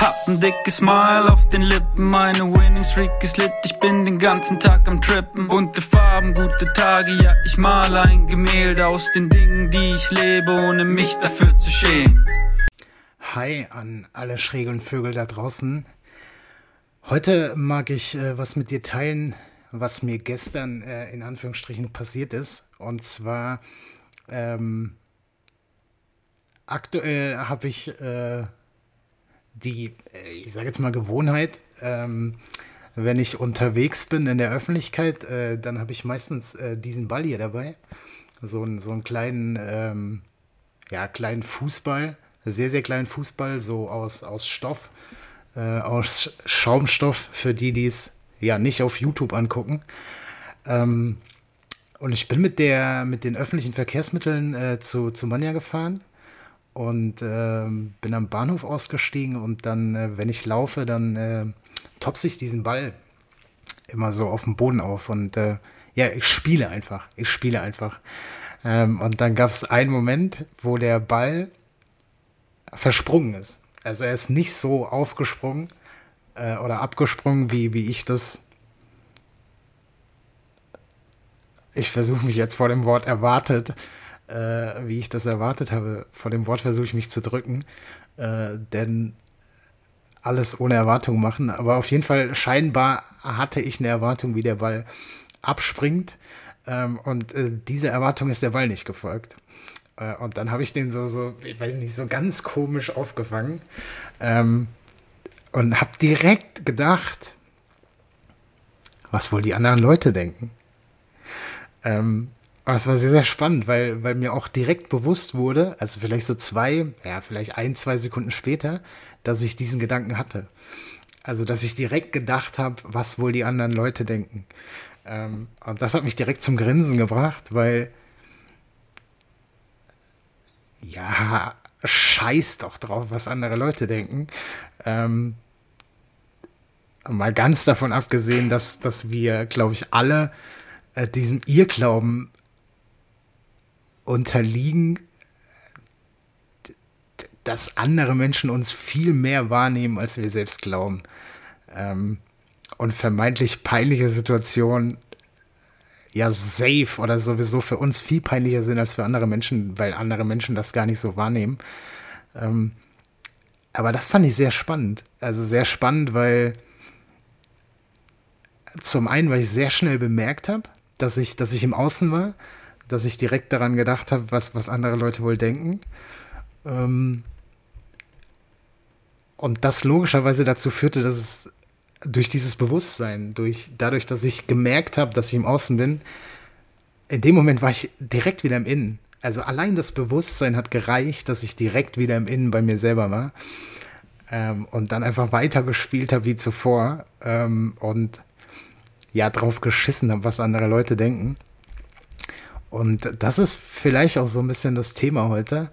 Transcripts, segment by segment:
Hab ein dickes Smile auf den Lippen, meine Winning Streak ist lit, ich bin den ganzen Tag am Trippen. Bunte Farben, gute Tage, ja, ich male ein Gemälde aus den Dingen, die ich lebe, ohne mich dafür zu schämen. Hi an alle schrägen Vögel da draußen. Heute mag ich äh, was mit dir teilen, was mir gestern äh, in Anführungsstrichen passiert ist. Und zwar ähm, aktuell habe ich äh, die, äh, ich sage jetzt mal Gewohnheit, ähm, wenn ich unterwegs bin in der Öffentlichkeit, äh, dann habe ich meistens äh, diesen Ball hier dabei. So, ein, so einen kleinen, ähm, ja, kleinen Fußball sehr, sehr kleinen Fußball, so aus, aus Stoff, äh, aus Schaumstoff, für die, die es ja nicht auf YouTube angucken. Ähm, und ich bin mit, der, mit den öffentlichen Verkehrsmitteln äh, zu, zu Manja gefahren und äh, bin am Bahnhof ausgestiegen und dann, äh, wenn ich laufe, dann äh, topse ich diesen Ball immer so auf dem Boden auf und äh, ja, ich spiele einfach. Ich spiele einfach. Ähm, und dann gab es einen Moment, wo der Ball versprungen ist. Also er ist nicht so aufgesprungen äh, oder abgesprungen, wie, wie ich das. Ich versuche mich jetzt vor dem Wort erwartet, äh, wie ich das erwartet habe. Vor dem Wort versuche ich mich zu drücken, äh, denn alles ohne Erwartung machen. Aber auf jeden Fall scheinbar hatte ich eine Erwartung, wie der Ball abspringt. Ähm, und äh, diese Erwartung ist der Ball nicht gefolgt. Äh, und dann habe ich den so, so, ich weiß nicht, so ganz komisch aufgefangen. Ähm, und habe direkt gedacht, was wohl die anderen Leute denken. Ähm, aber es war sehr, sehr spannend, weil, weil mir auch direkt bewusst wurde, also vielleicht so zwei, ja, vielleicht ein, zwei Sekunden später, dass ich diesen Gedanken hatte. Also, dass ich direkt gedacht habe, was wohl die anderen Leute denken. Ähm, und das hat mich direkt zum Grinsen gebracht, weil ja, scheiß doch drauf, was andere Leute denken. Ähm, mal ganz davon abgesehen, dass, dass wir, glaube ich, alle äh, diesem Irrglauben unterliegen, dass andere Menschen uns viel mehr wahrnehmen, als wir selbst glauben. Ähm, und vermeintlich peinliche Situationen ja safe oder sowieso für uns viel peinlicher sind als für andere Menschen, weil andere Menschen das gar nicht so wahrnehmen. Ähm, aber das fand ich sehr spannend. Also sehr spannend, weil zum einen, weil ich sehr schnell bemerkt habe, dass ich, dass ich im Außen war, dass ich direkt daran gedacht habe, was, was andere Leute wohl denken. Ähm, und das logischerweise dazu führte, dass es durch dieses Bewusstsein, durch, dadurch, dass ich gemerkt habe, dass ich im Außen bin, in dem Moment war ich direkt wieder im Innen. Also allein das Bewusstsein hat gereicht, dass ich direkt wieder im Innen bei mir selber war. Ähm, und dann einfach weitergespielt habe wie zuvor. Ähm, und ja, drauf geschissen habe, was andere Leute denken. Und das ist vielleicht auch so ein bisschen das Thema heute.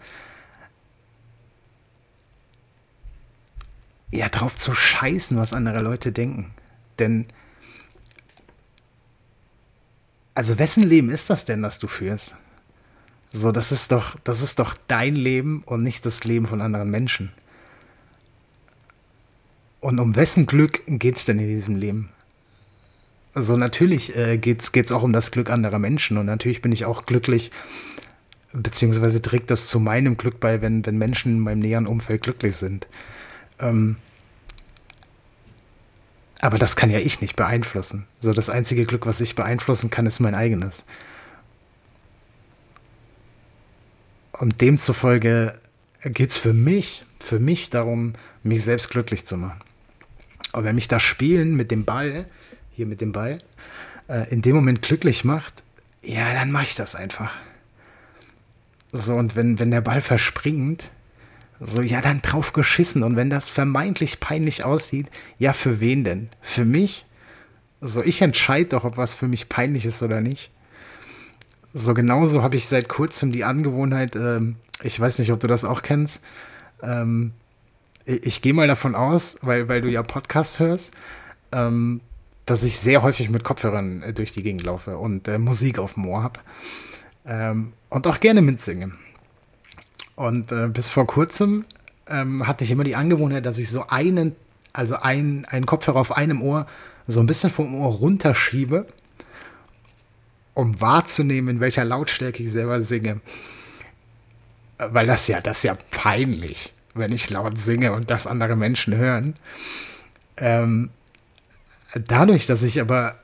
ja, drauf zu scheißen, was andere Leute denken. Denn, also wessen Leben ist das denn, das du führst? So, das ist doch, das ist doch dein Leben und nicht das Leben von anderen Menschen. Und um wessen Glück geht es denn in diesem Leben? Also natürlich äh, geht es auch um das Glück anderer Menschen und natürlich bin ich auch glücklich, beziehungsweise trägt das zu meinem Glück bei, wenn, wenn Menschen in meinem näheren Umfeld glücklich sind. Ähm, aber das kann ja ich nicht beeinflussen. So, das einzige Glück, was ich beeinflussen kann, ist mein eigenes. und demzufolge geht es für mich, für mich darum, mich selbst glücklich zu machen. Aber wenn mich das Spielen mit dem Ball, hier mit dem Ball, äh, in dem Moment glücklich macht, ja, dann mache ich das einfach. So, und wenn, wenn der Ball verspringt, so, ja, dann drauf geschissen. Und wenn das vermeintlich peinlich aussieht, ja, für wen denn? Für mich? So, ich entscheide doch, ob was für mich peinlich ist oder nicht. So, genauso habe ich seit kurzem die Angewohnheit, ähm, ich weiß nicht, ob du das auch kennst. Ähm, ich, ich gehe mal davon aus, weil, weil du ja Podcast hörst, ähm, dass ich sehr häufig mit Kopfhörern äh, durch die Gegend laufe und äh, Musik auf dem Ohr habe. Ähm, und auch gerne mitsinge. Und äh, bis vor kurzem ähm, hatte ich immer die Angewohnheit, dass ich so einen, also ein, einen Kopfhörer auf einem Ohr so ein bisschen vom Ohr runterschiebe, um wahrzunehmen, in welcher Lautstärke ich selber singe. Weil das ja, das ist ja peinlich, wenn ich laut singe und das andere Menschen hören. Ähm, dadurch, dass ich aber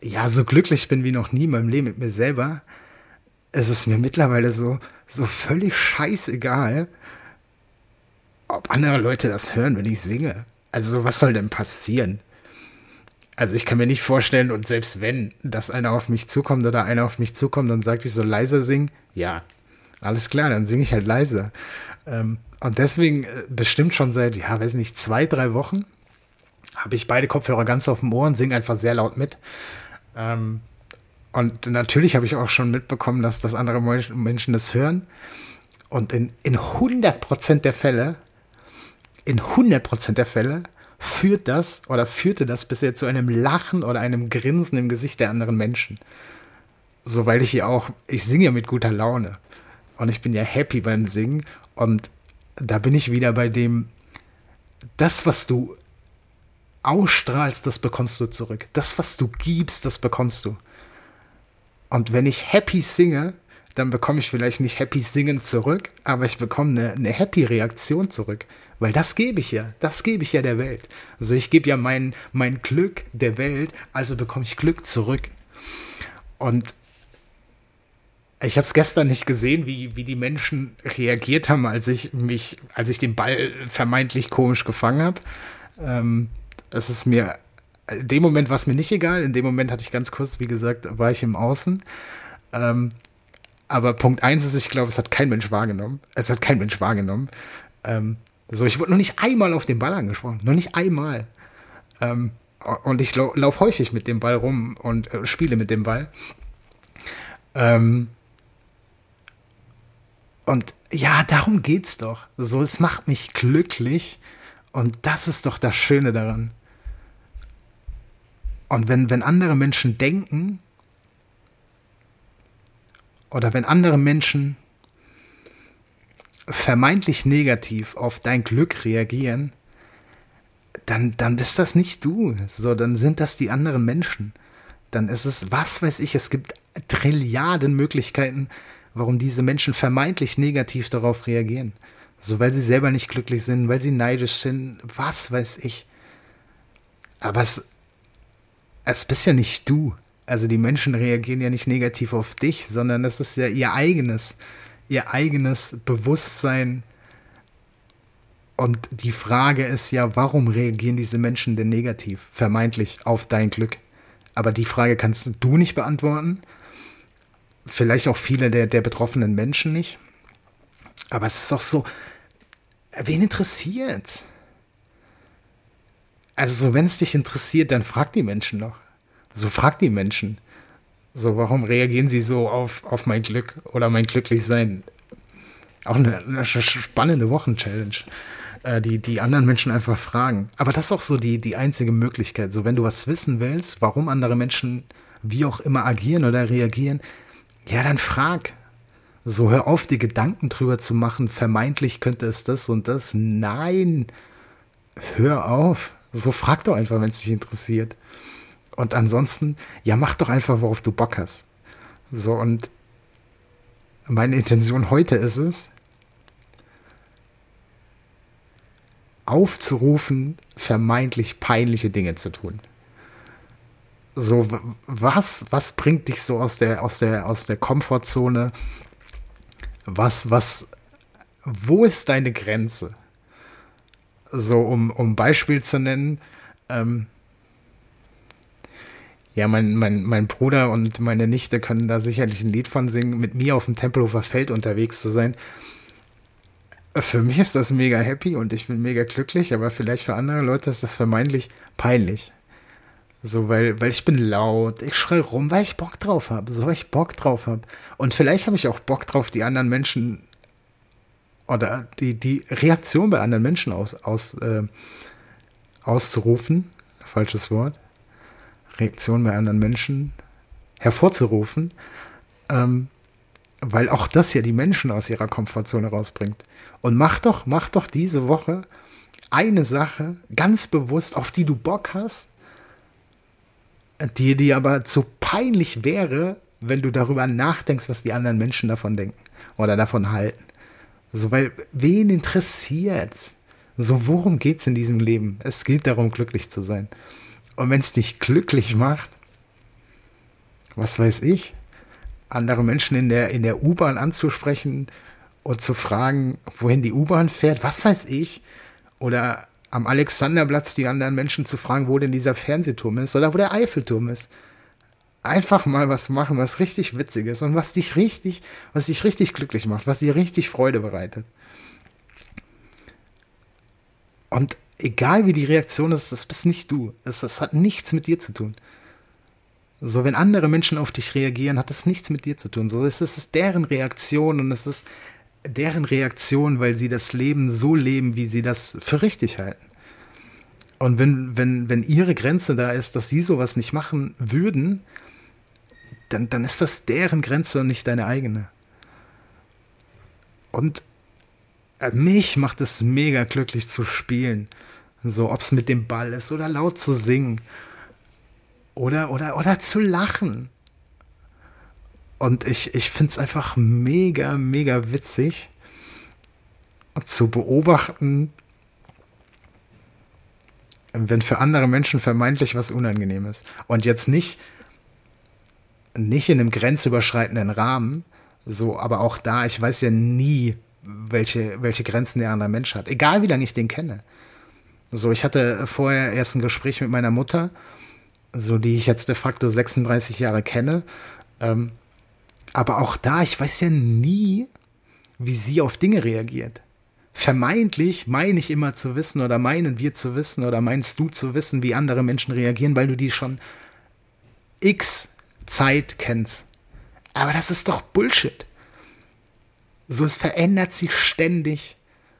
ja so glücklich bin wie noch nie in meinem Leben mit mir selber, ist es mir mittlerweile so, so völlig scheißegal, ob andere Leute das hören, wenn ich singe. Also, was soll denn passieren? Also, ich kann mir nicht vorstellen, und selbst wenn, dass einer auf mich zukommt oder einer auf mich zukommt und sagt, ich soll leiser singen, ja, alles klar, dann singe ich halt leiser. Ähm, und deswegen äh, bestimmt schon seit, ja, weiß nicht, zwei, drei Wochen habe ich beide Kopfhörer ganz auf dem Ohr und singe einfach sehr laut mit. Ähm, und natürlich habe ich auch schon mitbekommen, dass das andere Menschen das hören. Und in, in 100% der Fälle, in 100% der Fälle führt das oder führte das bisher zu einem Lachen oder einem Grinsen im Gesicht der anderen Menschen. So, weil ich ja auch, ich singe ja mit guter Laune. Und ich bin ja happy beim Singen. Und da bin ich wieder bei dem, das, was du ausstrahlst, das bekommst du zurück. Das, was du gibst, das bekommst du. Und wenn ich happy singe, dann bekomme ich vielleicht nicht happy singen zurück, aber ich bekomme eine, eine happy Reaktion zurück. Weil das gebe ich ja, das gebe ich ja der Welt. Also ich gebe ja mein, mein Glück der Welt, also bekomme ich Glück zurück. Und ich habe es gestern nicht gesehen, wie, wie die Menschen reagiert haben, als ich mich, als ich den Ball vermeintlich komisch gefangen habe. Ähm, es ist mir in dem Moment war es mir nicht egal. In dem Moment hatte ich ganz kurz, wie gesagt, war ich im Außen. Ähm, aber Punkt eins ist, ich glaube, es hat kein Mensch wahrgenommen. Es hat kein Mensch wahrgenommen. Ähm, so, ich wurde noch nicht einmal auf den Ball angesprochen. Noch nicht einmal. Ähm, und ich lau laufe häufig mit dem Ball rum und äh, spiele mit dem Ball. Ähm, und ja, darum geht's doch. So, es macht mich glücklich. Und das ist doch das Schöne daran. Und wenn, wenn andere Menschen denken oder wenn andere Menschen vermeintlich negativ auf dein Glück reagieren, dann, dann bist das nicht du. So, dann sind das die anderen Menschen. Dann ist es, was weiß ich, es gibt Trilliarden Möglichkeiten, warum diese Menschen vermeintlich negativ darauf reagieren. So, weil sie selber nicht glücklich sind, weil sie neidisch sind, was weiß ich. Aber es, es bist ja nicht du. Also die Menschen reagieren ja nicht negativ auf dich, sondern es ist ja ihr eigenes, ihr eigenes Bewusstsein. Und die Frage ist ja, warum reagieren diese Menschen denn negativ, vermeintlich auf dein Glück? Aber die Frage kannst du nicht beantworten. Vielleicht auch viele der, der betroffenen Menschen nicht. Aber es ist doch so, wen interessiert? Also, so, wenn es dich interessiert, dann frag die Menschen doch. So frag die Menschen. So, warum reagieren sie so auf, auf mein Glück oder mein Glücklichsein? Auch eine, eine spannende Wochenchallenge, äh, die die anderen Menschen einfach fragen. Aber das ist auch so die, die einzige Möglichkeit. So, wenn du was wissen willst, warum andere Menschen wie auch immer agieren oder reagieren, ja, dann frag. So, hör auf, die Gedanken drüber zu machen, vermeintlich könnte es das und das. Nein, hör auf. So frag doch einfach, wenn es dich interessiert. Und ansonsten, ja, mach doch einfach, worauf du Bock hast. So, und meine Intention heute ist es, aufzurufen, vermeintlich peinliche Dinge zu tun. So, was, was bringt dich so aus der, aus der, aus der Komfortzone? was, was, wo ist deine Grenze? So, um, um Beispiel zu nennen, ähm, ja, mein, mein, mein Bruder und meine Nichte können da sicherlich ein Lied von singen, mit mir auf dem Tempelhofer Feld unterwegs zu sein. Für mich ist das mega happy und ich bin mega glücklich, aber vielleicht für andere Leute ist das vermeintlich peinlich. So, weil, weil ich bin laut, ich schrei rum, weil ich Bock drauf habe, so weil ich Bock drauf habe. Und vielleicht habe ich auch Bock drauf, die anderen Menschen oder die, die Reaktion bei anderen Menschen aus, aus, äh, auszurufen, falsches Wort, Reaktion bei anderen Menschen hervorzurufen, ähm, weil auch das ja die Menschen aus ihrer Komfortzone rausbringt. Und mach doch, mach doch diese Woche eine Sache ganz bewusst, auf die du Bock hast, die dir aber zu peinlich wäre, wenn du darüber nachdenkst, was die anderen Menschen davon denken oder davon halten. So, weil wen interessiert's? So, worum geht's in diesem Leben? Es geht darum, glücklich zu sein. Und wenn es dich glücklich macht, was weiß ich, andere Menschen in der, in der U-Bahn anzusprechen und zu fragen, wohin die U-Bahn fährt, was weiß ich, oder am Alexanderplatz die anderen Menschen zu fragen, wo denn dieser Fernsehturm ist oder wo der Eiffelturm ist. Einfach mal was machen, was richtig witzig ist und was dich richtig, was dich richtig glücklich macht, was dir richtig Freude bereitet. Und egal wie die Reaktion ist, das bist nicht du. Das, das hat nichts mit dir zu tun. So, wenn andere Menschen auf dich reagieren, hat das nichts mit dir zu tun. So, es ist deren Reaktion und es ist deren Reaktion, weil sie das Leben so leben, wie sie das für richtig halten. Und wenn, wenn, wenn ihre Grenze da ist, dass sie sowas nicht machen würden, dann, dann ist das deren Grenze und nicht deine eigene. Und äh, mich macht es mega glücklich zu spielen. So, ob es mit dem Ball ist oder laut zu singen. Oder, oder, oder zu lachen. Und ich, ich finde es einfach mega, mega witzig zu beobachten, wenn für andere Menschen vermeintlich was unangenehm ist. Und jetzt nicht, nicht in einem grenzüberschreitenden Rahmen, so, aber auch da, ich weiß ja nie, welche, welche Grenzen der andere Mensch hat. Egal wie lange ich den kenne. So, ich hatte vorher erst ein Gespräch mit meiner Mutter, so die ich jetzt de facto 36 Jahre kenne. Ähm, aber auch da, ich weiß ja nie, wie sie auf Dinge reagiert. Vermeintlich meine ich immer zu wissen oder meinen wir zu wissen oder meinst du zu wissen, wie andere Menschen reagieren, weil du die schon x Zeit kennst. Aber das ist doch Bullshit. So, es verändert sich ständig.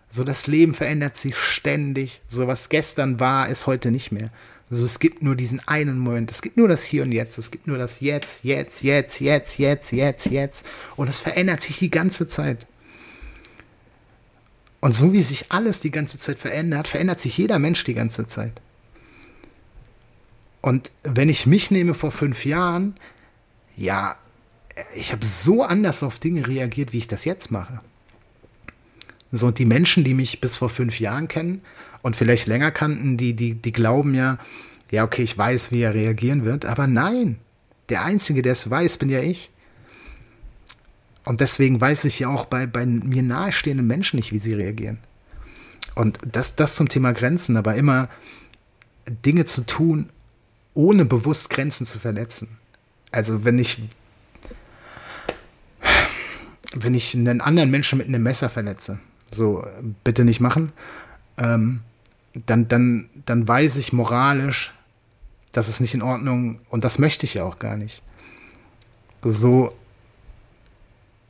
So, das Leben verändert sich ständig. So, was gestern war, ist heute nicht mehr. So, es gibt nur diesen einen Moment. Es gibt nur das Hier und Jetzt. Es gibt nur das Jetzt, Jetzt, Jetzt, Jetzt, Jetzt, Jetzt, Jetzt. Und es verändert sich die ganze Zeit. Und so wie sich alles die ganze Zeit verändert, verändert sich jeder Mensch die ganze Zeit. Und wenn ich mich nehme vor fünf Jahren, ja, ich habe so anders auf Dinge reagiert, wie ich das jetzt mache. So, und die Menschen, die mich bis vor fünf Jahren kennen, und vielleicht länger kannten, die, die, die glauben ja, ja, okay, ich weiß, wie er reagieren wird, aber nein, der Einzige, der es weiß, bin ja ich. Und deswegen weiß ich ja auch bei, bei mir nahestehenden Menschen nicht, wie sie reagieren. Und das, das zum Thema Grenzen, aber immer Dinge zu tun, ohne bewusst Grenzen zu verletzen. Also wenn ich, wenn ich einen anderen Menschen mit einem Messer verletze, so bitte nicht machen, ähm, dann, dann, dann weiß ich moralisch, das ist nicht in Ordnung und das möchte ich ja auch gar nicht. So,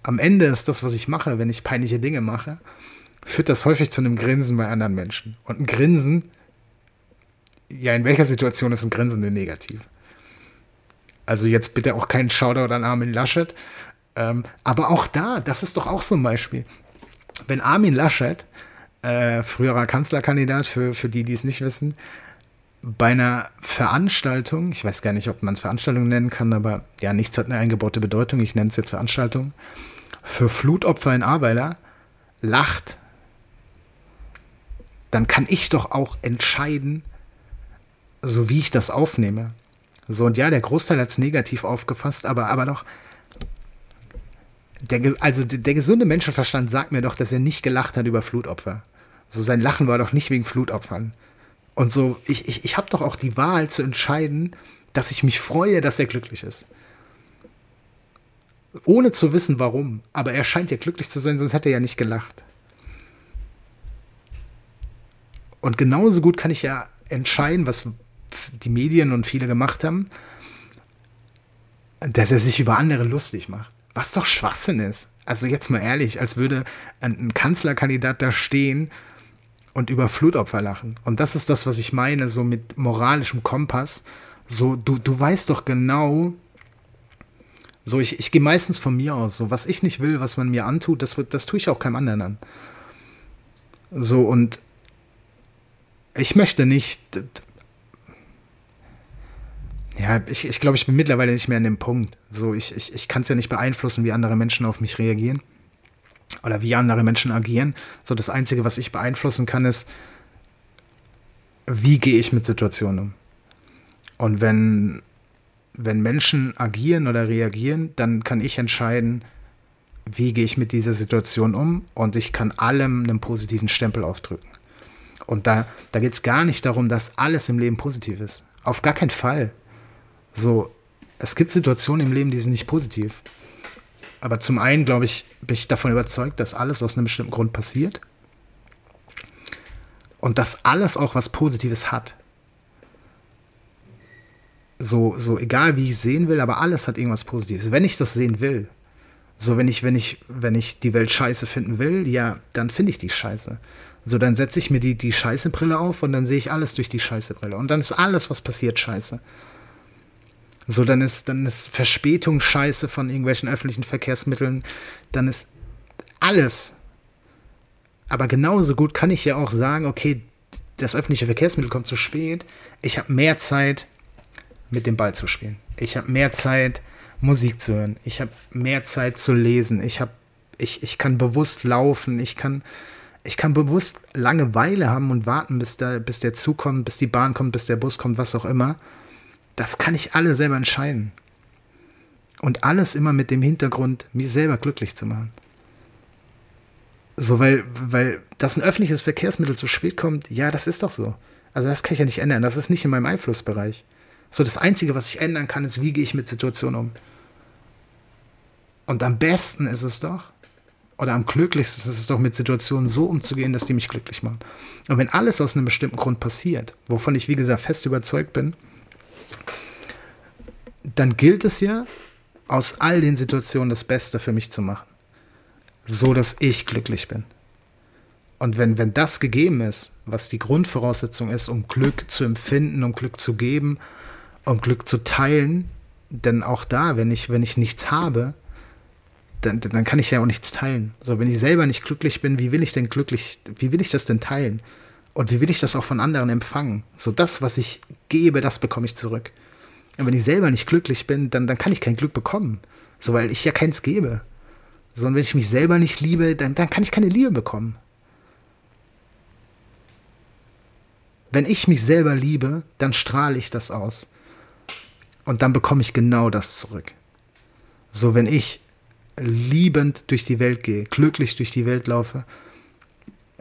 am Ende ist das, was ich mache, wenn ich peinliche Dinge mache, führt das häufig zu einem Grinsen bei anderen Menschen. Und ein Grinsen, ja, in welcher Situation ist ein Grinsen denn negativ? Also jetzt bitte auch keinen Shoutout an Armin Laschet. Ähm, aber auch da, das ist doch auch so ein Beispiel. Wenn Armin Laschet äh, früherer Kanzlerkandidat, für, für die, die es nicht wissen, bei einer Veranstaltung, ich weiß gar nicht, ob man es Veranstaltung nennen kann, aber ja, nichts hat eine eingebaute Bedeutung, ich nenne es jetzt Veranstaltung, für Flutopfer in Arbeiter lacht, dann kann ich doch auch entscheiden, so wie ich das aufnehme. So, und ja, der Großteil hat es negativ aufgefasst, aber, aber doch, der, also der, gesunde Menschenverstand sagt mir doch, dass er nicht gelacht hat über Flutopfer. So sein Lachen war doch nicht wegen Flutopfern. Und so, ich, ich, ich habe doch auch die Wahl zu entscheiden, dass ich mich freue, dass er glücklich ist. Ohne zu wissen, warum. Aber er scheint ja glücklich zu sein, sonst hätte er ja nicht gelacht. Und genauso gut kann ich ja entscheiden, was die Medien und viele gemacht haben, dass er sich über andere lustig macht. Was doch Schwachsinn ist. Also jetzt mal ehrlich, als würde ein, Kanzlerkandidat da stehen und über Flutopfer lachen. Und das ist das, was ich meine, so mit moralischem Kompass. So, du, du weißt doch genau, so, ich, ich gehe meistens von mir aus. So, was ich nicht will, was man mir antut, das, das tue ich auch keinem anderen an. So, und ich möchte nicht. Ja, ich, ich glaube, ich bin mittlerweile nicht mehr an dem Punkt. So, ich, ich, ich kann es ja nicht beeinflussen, wie andere Menschen auf mich reagieren. Oder wie andere Menschen agieren. So, das Einzige, was ich beeinflussen kann, ist, wie gehe ich mit Situationen um. Und wenn, wenn Menschen agieren oder reagieren, dann kann ich entscheiden, wie gehe ich mit dieser Situation um und ich kann allem einen positiven Stempel aufdrücken. Und da, da geht es gar nicht darum, dass alles im Leben positiv ist. Auf gar keinen Fall. So, es gibt Situationen im Leben, die sind nicht positiv. Aber zum einen, glaube ich, bin ich davon überzeugt, dass alles aus einem bestimmten Grund passiert. Und dass alles auch was Positives hat. So, so egal wie ich sehen will, aber alles hat irgendwas Positives. Wenn ich das sehen will, so wenn ich, wenn ich, wenn ich die Welt scheiße finden will, ja, dann finde ich die scheiße. So, dann setze ich mir die, die scheiße Brille auf und dann sehe ich alles durch die scheiße Brille. Und dann ist alles, was passiert, scheiße. So, dann ist, dann ist Verspätung scheiße von irgendwelchen öffentlichen Verkehrsmitteln. Dann ist alles. Aber genauso gut kann ich ja auch sagen, okay, das öffentliche Verkehrsmittel kommt zu spät. Ich habe mehr Zeit, mit dem Ball zu spielen. Ich habe mehr Zeit, Musik zu hören. Ich habe mehr Zeit zu lesen. Ich, hab, ich, ich kann bewusst laufen. Ich kann, ich kann bewusst Langeweile haben und warten, bis der, bis der Zug kommt, bis die Bahn kommt, bis der Bus kommt, was auch immer. Das kann ich alle selber entscheiden. Und alles immer mit dem Hintergrund, mich selber glücklich zu machen. So, weil, weil, dass ein öffentliches Verkehrsmittel zu spät kommt, ja, das ist doch so. Also das kann ich ja nicht ändern. Das ist nicht in meinem Einflussbereich. So, das Einzige, was ich ändern kann, ist, wie gehe ich mit Situationen um. Und am besten ist es doch, oder am glücklichsten ist es doch, mit Situationen so umzugehen, dass die mich glücklich machen. Und wenn alles aus einem bestimmten Grund passiert, wovon ich, wie gesagt, fest überzeugt bin, dann gilt es ja, aus all den Situationen das Beste für mich zu machen. So dass ich glücklich bin. Und wenn, wenn das gegeben ist, was die Grundvoraussetzung ist, um Glück zu empfinden, um Glück zu geben, um Glück zu teilen, denn auch da, wenn ich, wenn ich nichts habe, dann, dann kann ich ja auch nichts teilen. So, wenn ich selber nicht glücklich bin, wie will ich denn glücklich, wie will ich das denn teilen? Und wie will ich das auch von anderen empfangen? So, das, was ich gebe, das bekomme ich zurück. Und wenn ich selber nicht glücklich bin, dann, dann kann ich kein Glück bekommen. So, weil ich ja keins gebe. So, und wenn ich mich selber nicht liebe, dann, dann kann ich keine Liebe bekommen. Wenn ich mich selber liebe, dann strahle ich das aus. Und dann bekomme ich genau das zurück. So, wenn ich liebend durch die Welt gehe, glücklich durch die Welt laufe.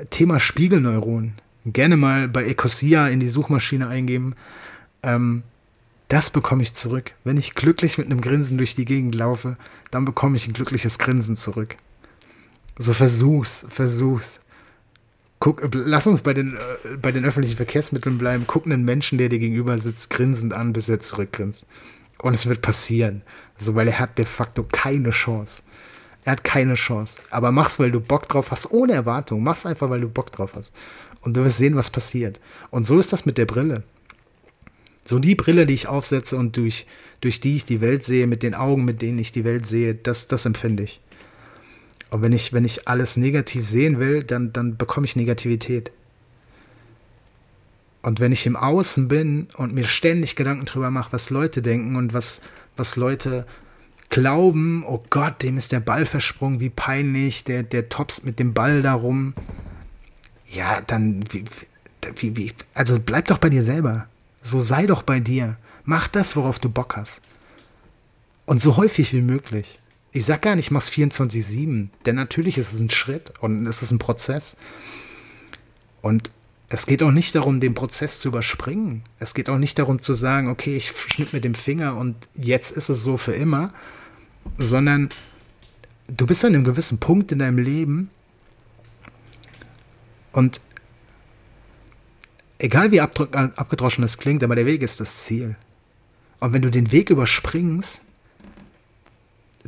Thema Spiegelneuronen. Gerne mal bei Ecosia in die Suchmaschine eingeben. Ähm, das bekomme ich zurück. Wenn ich glücklich mit einem Grinsen durch die Gegend laufe, dann bekomme ich ein glückliches Grinsen zurück. So versuch's, versuch's. Guck, lass uns bei den, äh, bei den öffentlichen Verkehrsmitteln bleiben. Guck einen Menschen, der dir gegenüber sitzt, grinsend an, bis er zurückgrinst. Und es wird passieren. So, weil er hat de facto keine Chance. Er hat keine Chance. Aber mach's, weil du Bock drauf hast, ohne Erwartung. Mach's einfach, weil du Bock drauf hast. Und du wirst sehen, was passiert. Und so ist das mit der Brille. So die Brille, die ich aufsetze und durch, durch die ich die Welt sehe, mit den Augen, mit denen ich die Welt sehe, das, das empfinde ich. Und wenn ich, wenn ich alles negativ sehen will, dann, dann bekomme ich Negativität. Und wenn ich im Außen bin und mir ständig Gedanken drüber mache, was Leute denken und was, was Leute glauben, oh Gott, dem ist der Ball versprungen, wie peinlich, der, der tops mit dem Ball darum. Ja, dann, wie, wie, also bleib doch bei dir selber. So sei doch bei dir. Mach das, worauf du Bock hast. Und so häufig wie möglich. Ich sag gar nicht, mach's 24-7, denn natürlich ist es ein Schritt und es ist ein Prozess. Und es geht auch nicht darum, den Prozess zu überspringen. Es geht auch nicht darum zu sagen, okay, ich schnipp mit dem Finger und jetzt ist es so für immer, sondern du bist an einem gewissen Punkt in deinem Leben und egal wie abgedroschen es klingt, aber der Weg ist das Ziel. Und wenn du den Weg überspringst,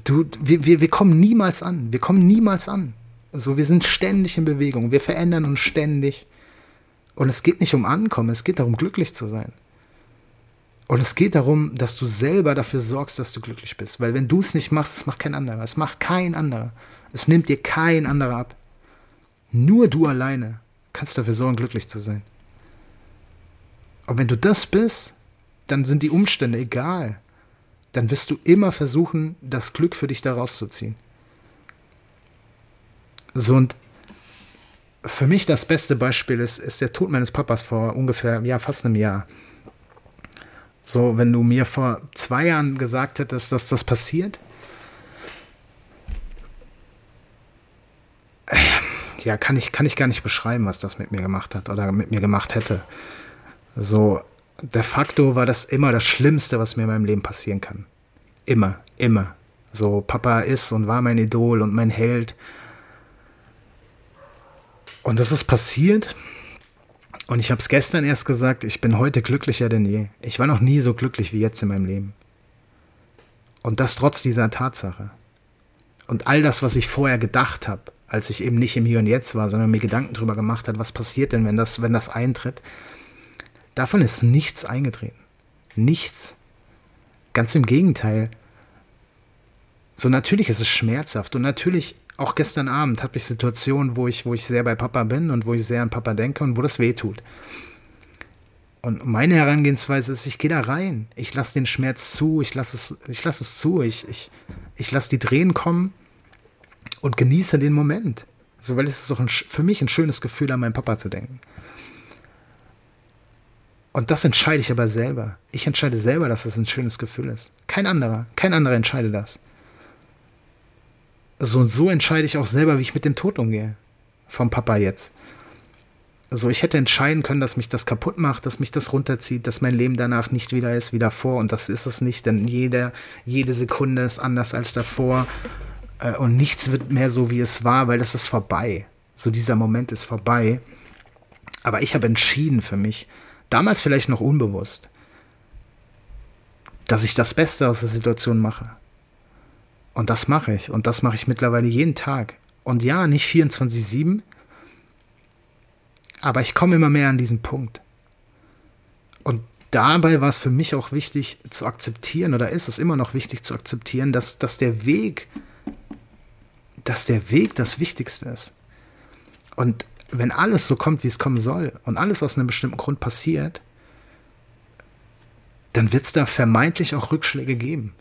du, wir, wir, wir kommen niemals an. Wir kommen niemals an. So, wir sind ständig in Bewegung. Wir verändern uns ständig. Und es geht nicht um Ankommen, es geht darum, glücklich zu sein. Und es geht darum, dass du selber dafür sorgst, dass du glücklich bist. Weil wenn du es nicht machst, es macht kein anderer. Es macht kein anderer. Es nimmt dir kein anderer ab. Nur du alleine kannst dafür sorgen, glücklich zu sein. Und wenn du das bist, dann sind die Umstände egal. Dann wirst du immer versuchen, das Glück für dich da rauszuziehen. So und für mich das beste Beispiel ist, ist der Tod meines Papas vor ungefähr, ja, fast einem Jahr. So, wenn du mir vor zwei Jahren gesagt hättest, dass das passiert, ja, kann ich, kann ich gar nicht beschreiben, was das mit mir gemacht hat oder mit mir gemacht hätte. So, de facto war das immer das Schlimmste, was mir in meinem Leben passieren kann. Immer, immer. So, Papa ist und war mein Idol und mein Held. Und das ist passiert. Und ich habe es gestern erst gesagt, ich bin heute glücklicher denn je. Ich war noch nie so glücklich wie jetzt in meinem Leben. Und das trotz dieser Tatsache. Und all das, was ich vorher gedacht habe, als ich eben nicht im Hier und Jetzt war, sondern mir Gedanken darüber gemacht hat, was passiert denn, wenn das, wenn das eintritt, davon ist nichts eingetreten. Nichts. Ganz im Gegenteil. So natürlich ist es schmerzhaft und natürlich auch gestern Abend habe ich Situationen, wo ich, wo ich sehr bei Papa bin und wo ich sehr an Papa denke und wo das weh tut. Und meine Herangehensweise ist, ich gehe da rein. Ich lasse den Schmerz zu, ich lasse es, ich lasse es zu, ich, ich, ich lasse die Tränen kommen und genieße den Moment. So, weil es ist auch ein, für mich ein schönes Gefühl, an meinen Papa zu denken. Und das entscheide ich aber selber. Ich entscheide selber, dass es ein schönes Gefühl ist. Kein anderer, kein anderer entscheidet das so und so entscheide ich auch selber, wie ich mit dem Tod umgehe. Vom Papa jetzt. Also ich hätte entscheiden können, dass mich das kaputt macht, dass mich das runterzieht, dass mein Leben danach nicht wieder ist wie davor. Und das ist es nicht, denn jede, jede Sekunde ist anders als davor. Äh, und nichts wird mehr so, wie es war, weil das ist vorbei. So dieser Moment ist vorbei. Aber ich habe entschieden für mich, damals vielleicht noch unbewusst, dass ich das Beste aus der Situation mache. Und das mache ich. Und das mache ich mittlerweile jeden Tag. Und ja, nicht 24-7, aber ich komme immer mehr an diesen Punkt. Und dabei war es für mich auch wichtig zu akzeptieren, oder ist es immer noch wichtig zu akzeptieren, dass, dass der Weg, dass der Weg das Wichtigste ist. Und wenn alles so kommt, wie es kommen soll, und alles aus einem bestimmten Grund passiert, dann wird es da vermeintlich auch Rückschläge geben.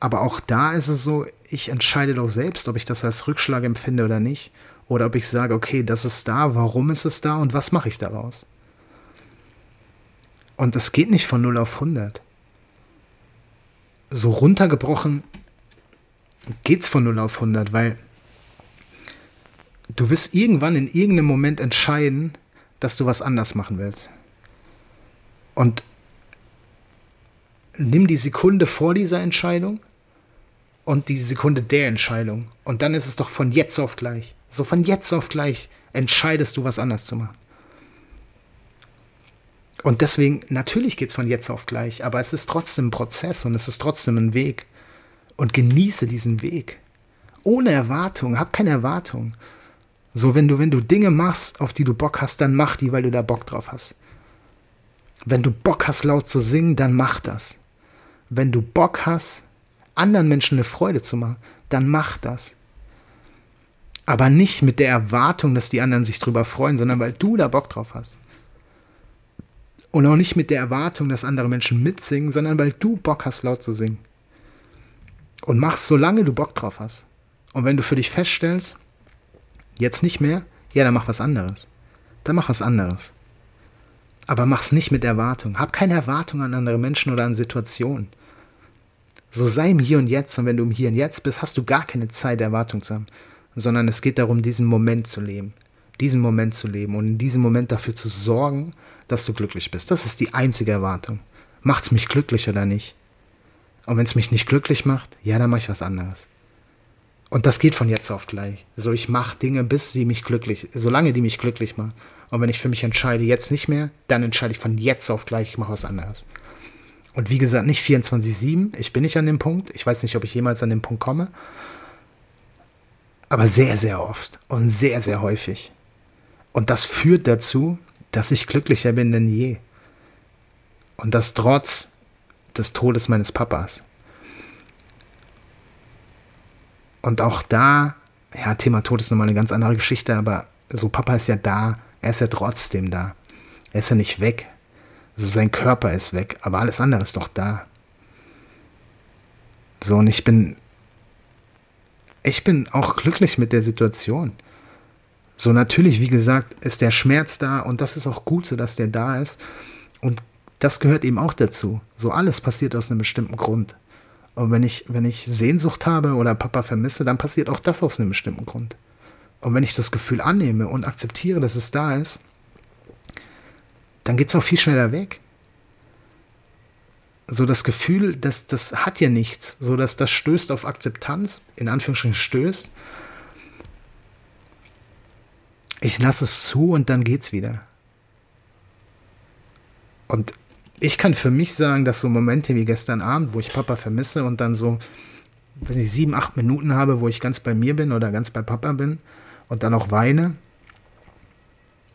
Aber auch da ist es so, ich entscheide doch selbst, ob ich das als Rückschlag empfinde oder nicht. Oder ob ich sage, okay, das ist da, warum ist es da und was mache ich daraus? Und es geht nicht von 0 auf 100. So runtergebrochen geht es von 0 auf 100, weil du wirst irgendwann in irgendeinem Moment entscheiden, dass du was anders machen willst. Und nimm die Sekunde vor dieser Entscheidung und die Sekunde der Entscheidung. Und dann ist es doch von jetzt auf gleich. So von jetzt auf gleich entscheidest du, was anders zu machen. Und deswegen, natürlich geht es von jetzt auf gleich, aber es ist trotzdem ein Prozess und es ist trotzdem ein Weg. Und genieße diesen Weg. Ohne Erwartung, hab keine Erwartung. So, wenn du, wenn du Dinge machst, auf die du Bock hast, dann mach die, weil du da Bock drauf hast. Wenn du Bock hast, laut zu singen, dann mach das wenn du Bock hast, anderen Menschen eine Freude zu machen, dann mach das. Aber nicht mit der Erwartung, dass die anderen sich drüber freuen, sondern weil du da Bock drauf hast. Und auch nicht mit der Erwartung, dass andere Menschen mitsingen, sondern weil du Bock hast, laut zu singen. Und mach's, solange du Bock drauf hast. Und wenn du für dich feststellst, jetzt nicht mehr, ja, dann mach was anderes. Dann mach was anderes. Aber mach's nicht mit Erwartung. Hab keine Erwartung an andere Menschen oder an Situationen. So sei im Hier und Jetzt und wenn du im Hier und Jetzt bist, hast du gar keine Zeit, Erwartung zu haben, sondern es geht darum, diesen Moment zu leben. Diesen Moment zu leben und in diesem Moment dafür zu sorgen, dass du glücklich bist. Das ist die einzige Erwartung. Macht's mich glücklich oder nicht? Und wenn es mich nicht glücklich macht, ja, dann mache ich was anderes. Und das geht von jetzt auf gleich. So, ich mache Dinge, bis sie mich glücklich, solange die mich glücklich machen. Und wenn ich für mich entscheide, jetzt nicht mehr, dann entscheide ich von jetzt auf gleich, ich mache was anderes. Und wie gesagt, nicht 24-7. Ich bin nicht an dem Punkt. Ich weiß nicht, ob ich jemals an den Punkt komme. Aber sehr, sehr oft und sehr, sehr häufig. Und das führt dazu, dass ich glücklicher bin denn je. Und das trotz des Todes meines Papas. Und auch da, ja, Thema Tod ist nochmal eine ganz andere Geschichte, aber so Papa ist ja da, er ist ja trotzdem da. Er ist ja nicht weg. So sein Körper ist weg, aber alles andere ist doch da. So, und ich bin, ich bin auch glücklich mit der Situation. So, natürlich, wie gesagt, ist der Schmerz da und das ist auch gut so, dass der da ist. Und das gehört eben auch dazu. So alles passiert aus einem bestimmten Grund. Und wenn ich, wenn ich Sehnsucht habe oder Papa vermisse, dann passiert auch das aus einem bestimmten Grund. Und wenn ich das Gefühl annehme und akzeptiere, dass es da ist, dann geht es auch viel schneller weg. So das Gefühl, das, das hat ja nichts. So dass das stößt auf Akzeptanz, in Anführungsstrichen stößt. Ich lasse es zu und dann geht's wieder. Und ich kann für mich sagen, dass so Momente wie gestern Abend, wo ich Papa vermisse und dann so, weiß nicht, sieben, acht Minuten habe, wo ich ganz bei mir bin oder ganz bei Papa bin und dann auch weine,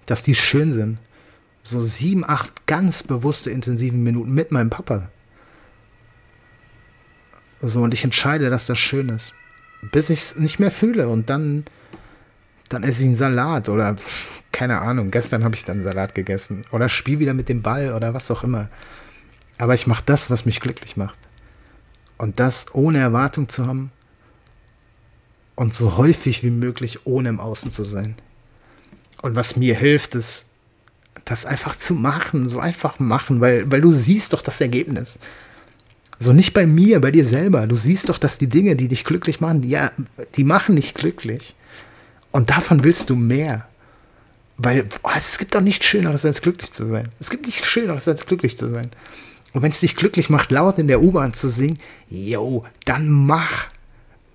dass die schön sind. So sieben, acht ganz bewusste, intensive Minuten mit meinem Papa. So, und ich entscheide, dass das schön ist. Bis ich es nicht mehr fühle und dann, dann esse ich einen Salat oder keine Ahnung, gestern habe ich dann Salat gegessen oder spiel wieder mit dem Ball oder was auch immer. Aber ich mache das, was mich glücklich macht. Und das ohne Erwartung zu haben und so häufig wie möglich ohne im Außen zu sein. Und was mir hilft, ist, das einfach zu machen, so einfach machen, weil, weil du siehst doch das Ergebnis. So nicht bei mir, bei dir selber. Du siehst doch, dass die Dinge, die dich glücklich machen, die, ja, die machen dich glücklich. Und davon willst du mehr. Weil oh, es gibt doch nichts Schöneres, als glücklich zu sein. Es gibt nichts Schöneres, als glücklich zu sein. Und wenn es dich glücklich macht, laut in der U-Bahn zu singen, yo, dann mach.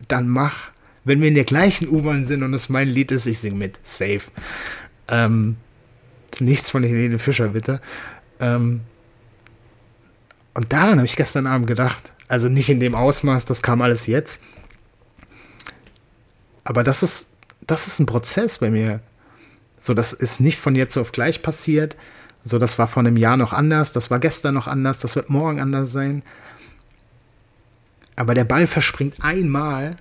Dann mach. Wenn wir in der gleichen U-Bahn sind und es mein Lied ist, ich singe mit. Safe. Ähm, nichts von Helene Fischer, bitte. Ähm, und daran habe ich gestern Abend gedacht. Also nicht in dem Ausmaß, das kam alles jetzt. Aber das ist, das ist ein Prozess bei mir. So, das ist nicht von jetzt auf gleich passiert. So, das war vor einem Jahr noch anders, das war gestern noch anders, das wird morgen anders sein. Aber der Ball verspringt einmal.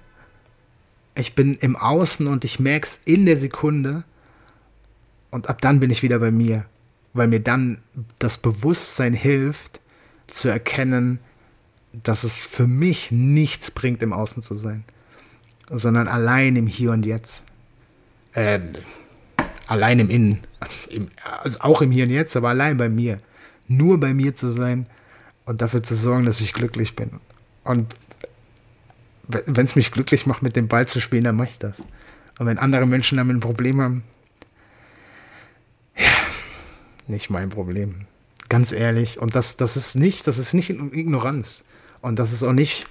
Ich bin im Außen und ich merke es in der Sekunde. Und ab dann bin ich wieder bei mir. Weil mir dann das Bewusstsein hilft, zu erkennen, dass es für mich nichts bringt, im Außen zu sein. Sondern allein im Hier und Jetzt. Äh, allein im Innen, also auch im Hier und Jetzt, aber allein bei mir. Nur bei mir zu sein und dafür zu sorgen, dass ich glücklich bin. Und wenn es mich glücklich macht, mit dem Ball zu spielen, dann mache ich das. Und wenn andere Menschen damit ein Problem haben, ja, nicht mein Problem. Ganz ehrlich. Und das, das ist nicht, das ist nicht Ignoranz. Und das ist auch nicht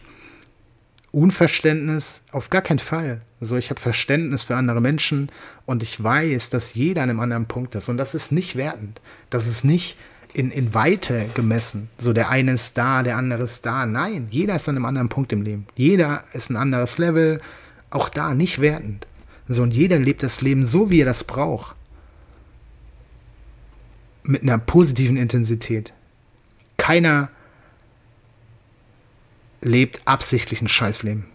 Unverständnis, auf gar keinen Fall. So, ich habe Verständnis für andere Menschen und ich weiß, dass jeder an einem anderen Punkt ist. Und das ist nicht wertend. Das ist nicht in, in Weite gemessen. So, der eine ist da, der andere ist da. Nein, jeder ist an einem anderen Punkt im Leben. Jeder ist ein anderes Level. Auch da nicht wertend. So, und jeder lebt das Leben so, wie er das braucht. Mit einer positiven Intensität. Keiner lebt absichtlich ein Scheißleben.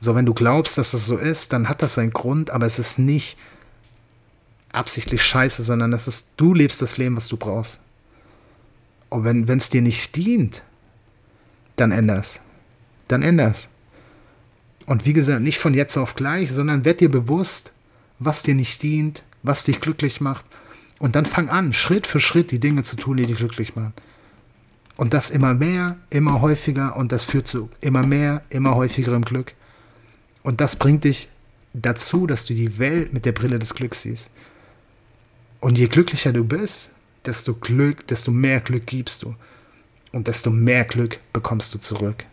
So, wenn du glaubst, dass das so ist, dann hat das seinen Grund, aber es ist nicht absichtlich scheiße, sondern das ist, du lebst das Leben, was du brauchst. Und wenn es dir nicht dient, dann änder's. Dann änder's. Und wie gesagt, nicht von jetzt auf gleich, sondern werd dir bewusst, was dir nicht dient, was dich glücklich macht. Und dann fang an, Schritt für Schritt die Dinge zu tun, die dich glücklich machen. Und das immer mehr, immer häufiger und das führt zu immer mehr, immer häufigerem Glück. Und das bringt dich dazu, dass du die Welt mit der Brille des Glücks siehst. Und je glücklicher du bist, desto Glück, desto mehr Glück gibst du. Und desto mehr Glück bekommst du zurück.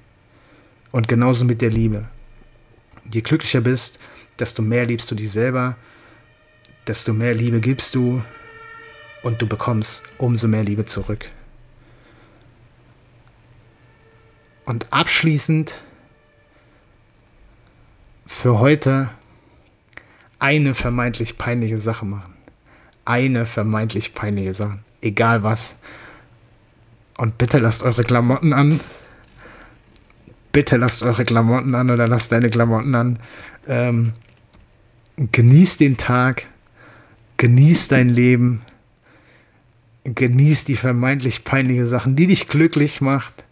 Und genauso mit der Liebe. Je glücklicher bist, desto mehr liebst du dich selber, desto mehr Liebe gibst du und du bekommst umso mehr Liebe zurück. Und abschließend für heute eine vermeintlich peinliche Sache machen. Eine vermeintlich peinliche Sache. Egal was. Und bitte lasst eure Klamotten an. Bitte lasst eure Klamotten an oder lasst deine Klamotten an. Ähm, genießt den Tag. Genießt dein Leben. Genießt die vermeintlich peinliche Sachen, die dich glücklich macht,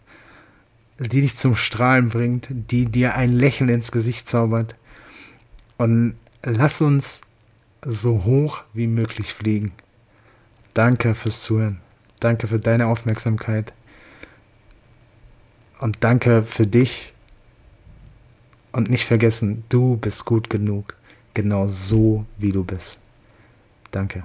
die dich zum Strahlen bringt, die dir ein Lächeln ins Gesicht zaubert. Und lass uns so hoch wie möglich fliegen. Danke fürs Zuhören. Danke für deine Aufmerksamkeit. Und danke für dich. Und nicht vergessen, du bist gut genug. Genau so, wie du bist. Danke.